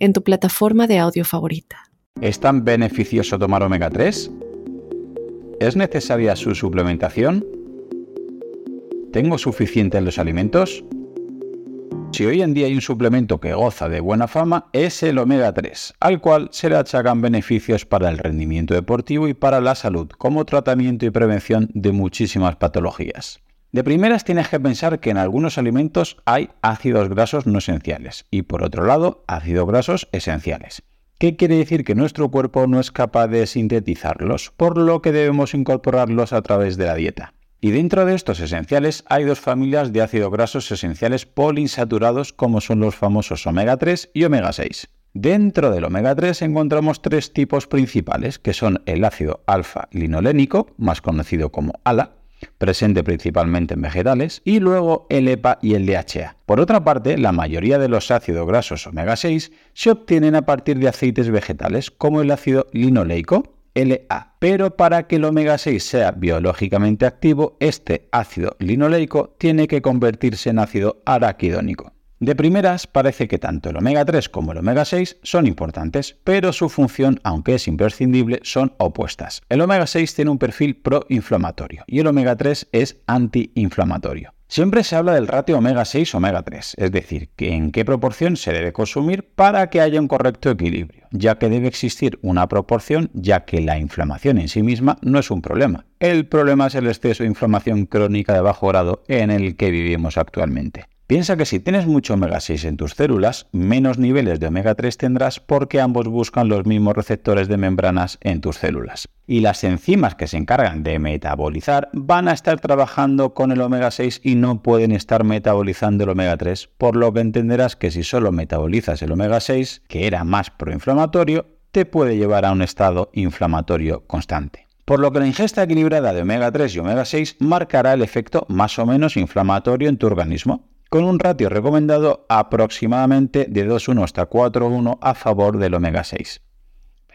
en tu plataforma de audio favorita. ¿Es tan beneficioso tomar omega 3? ¿Es necesaria su suplementación? ¿Tengo suficiente en los alimentos? Si hoy en día hay un suplemento que goza de buena fama, es el omega 3, al cual se le achacan beneficios para el rendimiento deportivo y para la salud, como tratamiento y prevención de muchísimas patologías. De primeras tienes que pensar que en algunos alimentos hay ácidos grasos no esenciales y por otro lado ácidos grasos esenciales. ¿Qué quiere decir? Que nuestro cuerpo no es capaz de sintetizarlos, por lo que debemos incorporarlos a través de la dieta. Y dentro de estos esenciales hay dos familias de ácidos grasos esenciales poliinsaturados como son los famosos omega 3 y omega 6. Dentro del omega 3 encontramos tres tipos principales, que son el ácido alfa-linolénico, más conocido como ALA, presente principalmente en vegetales, y luego el EPA y el DHA. Por otra parte, la mayoría de los ácidos grasos omega 6 se obtienen a partir de aceites vegetales, como el ácido linoleico, LA. Pero para que el omega 6 sea biológicamente activo, este ácido linoleico tiene que convertirse en ácido araquidónico. De primeras, parece que tanto el omega 3 como el omega 6 son importantes, pero su función, aunque es imprescindible, son opuestas. El omega 6 tiene un perfil proinflamatorio y el omega 3 es antiinflamatorio. Siempre se habla del ratio omega 6-omega 3, es decir, que en qué proporción se debe consumir para que haya un correcto equilibrio, ya que debe existir una proporción, ya que la inflamación en sí misma no es un problema. El problema es el exceso de inflamación crónica de bajo grado en el que vivimos actualmente. Piensa que si tienes mucho omega 6 en tus células, menos niveles de omega 3 tendrás porque ambos buscan los mismos receptores de membranas en tus células. Y las enzimas que se encargan de metabolizar van a estar trabajando con el omega 6 y no pueden estar metabolizando el omega 3, por lo que entenderás que si solo metabolizas el omega 6, que era más proinflamatorio, te puede llevar a un estado inflamatorio constante por lo que la ingesta equilibrada de omega 3 y omega 6 marcará el efecto más o menos inflamatorio en tu organismo, con un ratio recomendado aproximadamente de 2,1 hasta 4,1 a favor del omega 6.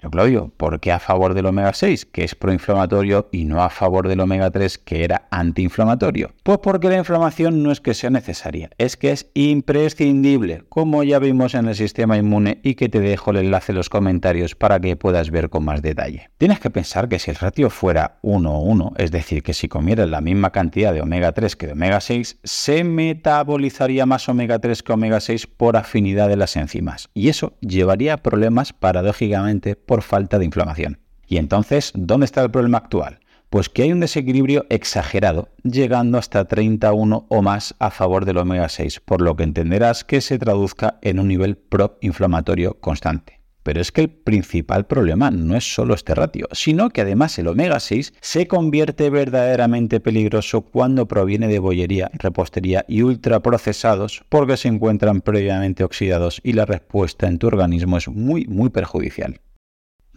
Claudio, ¿por qué a favor del omega 6, que es proinflamatorio, y no a favor del omega 3, que era antiinflamatorio? Pues porque la inflamación no es que sea necesaria, es que es imprescindible, como ya vimos en el sistema inmune y que te dejo el enlace en los comentarios para que puedas ver con más detalle. Tienes que pensar que si el ratio fuera 1-1, es decir, que si comieras la misma cantidad de omega 3 que de omega 6, se metabolizaría más omega 3 que omega 6 por afinidad de las enzimas. Y eso llevaría problemas paradójicamente por falta de inflamación. Y entonces, ¿dónde está el problema actual? Pues que hay un desequilibrio exagerado, llegando hasta 31 o más a favor del omega 6, por lo que entenderás que se traduzca en un nivel proinflamatorio constante. Pero es que el principal problema no es solo este ratio, sino que además el omega 6 se convierte verdaderamente peligroso cuando proviene de bollería, repostería y ultraprocesados porque se encuentran previamente oxidados y la respuesta en tu organismo es muy muy perjudicial.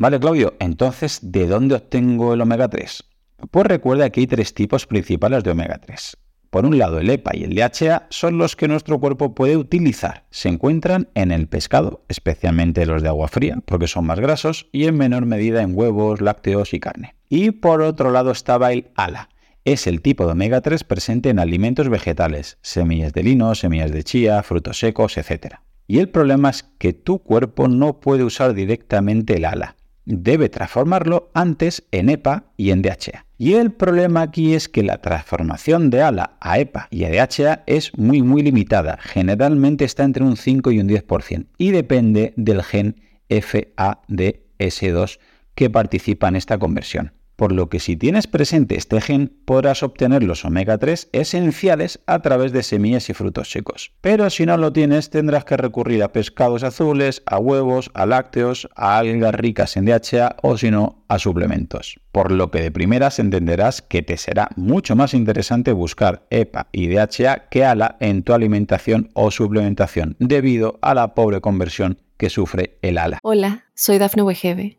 Vale, Claudio, entonces, ¿de dónde obtengo el omega 3? Pues recuerda que hay tres tipos principales de omega 3. Por un lado, el EPA y el DHA son los que nuestro cuerpo puede utilizar. Se encuentran en el pescado, especialmente los de agua fría, porque son más grasos, y en menor medida en huevos, lácteos y carne. Y por otro lado estaba el ALA. Es el tipo de omega 3 presente en alimentos vegetales, semillas de lino, semillas de chía, frutos secos, etc. Y el problema es que tu cuerpo no puede usar directamente el ALA debe transformarlo antes en EPA y en DHA. Y el problema aquí es que la transformación de ALA a EPA y a DHA es muy muy limitada, generalmente está entre un 5 y un 10% y depende del gen FADS2 que participa en esta conversión. Por lo que si tienes presente este gen podrás obtener los omega 3 esenciales a través de semillas y frutos secos. Pero si no lo tienes tendrás que recurrir a pescados azules, a huevos, a lácteos, a algas ricas en DHA o si no a suplementos. Por lo que de primeras entenderás que te será mucho más interesante buscar EPA y DHA que ALA en tu alimentación o suplementación debido a la pobre conversión que sufre el ALA. Hola, soy Dafne Wegebe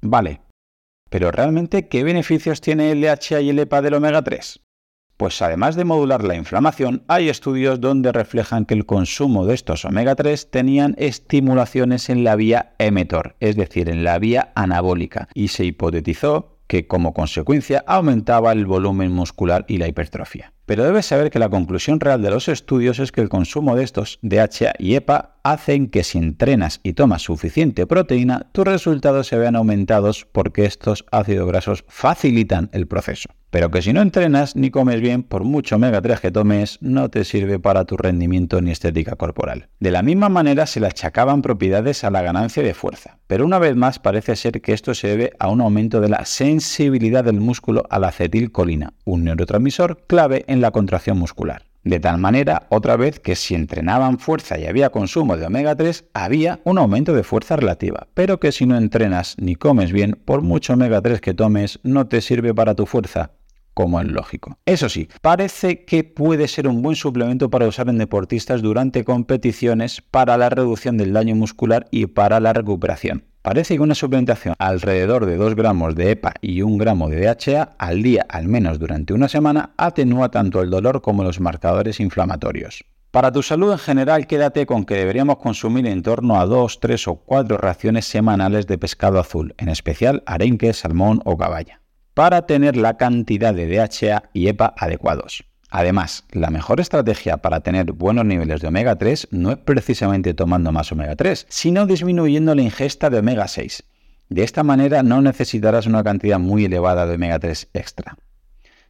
Vale, pero realmente, ¿qué beneficios tiene el DHA y el EPA del omega 3? Pues además de modular la inflamación, hay estudios donde reflejan que el consumo de estos omega 3 tenían estimulaciones en la vía emetor, es decir, en la vía anabólica, y se hipotetizó que como consecuencia aumentaba el volumen muscular y la hipertrofia. Pero debes saber que la conclusión real de los estudios es que el consumo de estos DHA y EPA hacen que si entrenas y tomas suficiente proteína, tus resultados se vean aumentados porque estos ácidos grasos facilitan el proceso. Pero que si no entrenas ni comes bien, por mucho omega 3 que tomes, no te sirve para tu rendimiento ni estética corporal. De la misma manera se le achacaban propiedades a la ganancia de fuerza, pero una vez más parece ser que esto se debe a un aumento de la sensibilidad del músculo a la acetilcolina, un neurotransmisor clave en la contracción muscular. De tal manera, otra vez, que si entrenaban fuerza y había consumo de omega 3, había un aumento de fuerza relativa, pero que si no entrenas ni comes bien, por mucho omega 3 que tomes, no te sirve para tu fuerza, como es lógico. Eso sí, parece que puede ser un buen suplemento para usar en deportistas durante competiciones para la reducción del daño muscular y para la recuperación. Parece que una suplementación alrededor de 2 gramos de EPA y 1 gramo de DHA al día, al menos durante una semana, atenúa tanto el dolor como los marcadores inflamatorios. Para tu salud en general, quédate con que deberíamos consumir en torno a 2, 3 o 4 raciones semanales de pescado azul, en especial arenque, salmón o caballa, para tener la cantidad de DHA y EPA adecuados. Además, la mejor estrategia para tener buenos niveles de omega 3 no es precisamente tomando más omega 3, sino disminuyendo la ingesta de omega 6. De esta manera no necesitarás una cantidad muy elevada de omega 3 extra.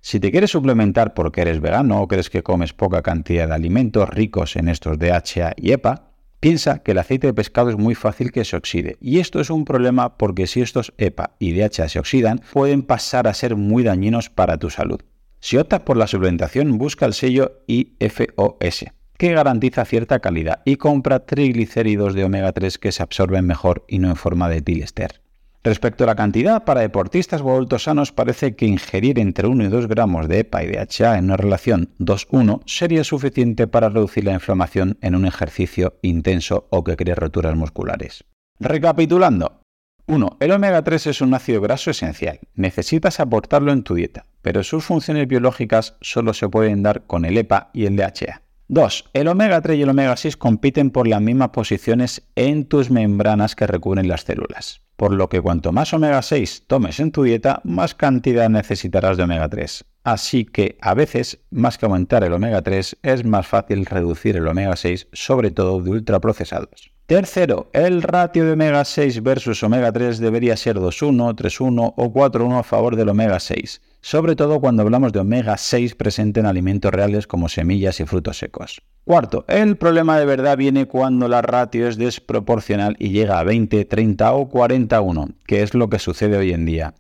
Si te quieres suplementar porque eres vegano o crees que comes poca cantidad de alimentos ricos en estos DHA y EPA, piensa que el aceite de pescado es muy fácil que se oxide. Y esto es un problema porque si estos EPA y DHA se oxidan, pueden pasar a ser muy dañinos para tu salud. Si optas por la suplementación, busca el sello IFOS, que garantiza cierta calidad y compra triglicéridos de omega 3 que se absorben mejor y no en forma de tilester. Respecto a la cantidad, para deportistas o adultos sanos parece que ingerir entre 1 y 2 gramos de EPA y DHA en una relación 2-1 sería suficiente para reducir la inflamación en un ejercicio intenso o que cree roturas musculares. Recapitulando, 1. El omega 3 es un ácido graso esencial. Necesitas aportarlo en tu dieta, pero sus funciones biológicas solo se pueden dar con el EPA y el DHA. 2. El omega 3 y el omega 6 compiten por las mismas posiciones en tus membranas que recubren las células. Por lo que cuanto más omega 6 tomes en tu dieta, más cantidad necesitarás de omega 3. Así que a veces, más que aumentar el omega 3, es más fácil reducir el omega 6, sobre todo de ultraprocesados. Tercero, el ratio de omega 6 versus omega 3 debería ser 2,1, 3,1 o 4,1 a favor del omega 6, sobre todo cuando hablamos de omega 6 presente en alimentos reales como semillas y frutos secos. Cuarto, el problema de verdad viene cuando la ratio es desproporcional y llega a 20, 30 o 41, que es lo que sucede hoy en día.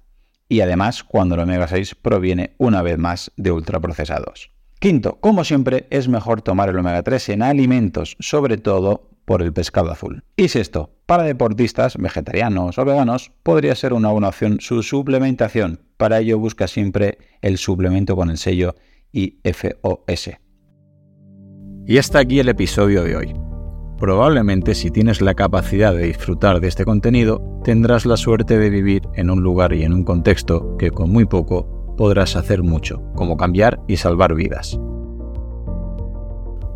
Y además cuando el omega 6 proviene una vez más de ultraprocesados. Quinto, como siempre, es mejor tomar el omega 3 en alimentos, sobre todo por el pescado azul. Y sexto, para deportistas, vegetarianos o veganos, podría ser una buena opción su suplementación. Para ello busca siempre el suplemento con el sello IFOS. Y hasta aquí el episodio de hoy. Probablemente si tienes la capacidad de disfrutar de este contenido, tendrás la suerte de vivir en un lugar y en un contexto que con muy poco podrás hacer mucho, como cambiar y salvar vidas.